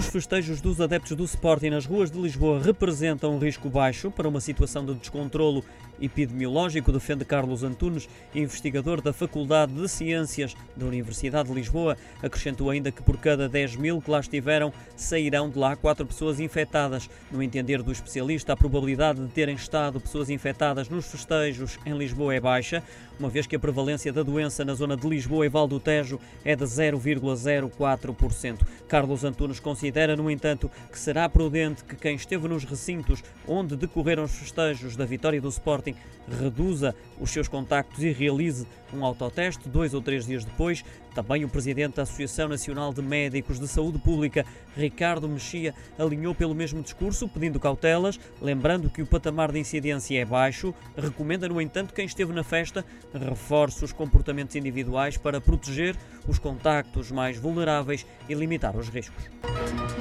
Os festejos dos adeptos do Sporting nas ruas de Lisboa representam um risco baixo para uma situação de descontrolo epidemiológico, defende Carlos Antunes, investigador da Faculdade de Ciências da Universidade de Lisboa. Acrescentou ainda que por cada 10 mil que lá estiveram, sairão de lá quatro pessoas infectadas. No entender do especialista, a probabilidade de terem estado pessoas infectadas nos festejos em Lisboa é baixa, uma vez que a prevalência da doença na zona de Lisboa e Val do Tejo é de 0,04%. Carlos Antunes considera, no entanto, que será prudente que quem esteve nos recintos onde decorreram os festejos da vitória do Sporting reduza os seus contactos e realize um autoteste dois ou três dias depois. Também o presidente da Associação Nacional de Médicos de Saúde Pública, Ricardo Mexia, alinhou pelo mesmo discurso, pedindo cautelas, lembrando que o patamar de incidência é baixo. Recomenda, no entanto, quem esteve na festa reforce os comportamentos individuais para proteger os contactos mais vulneráveis e limitar os riscos. Thank you.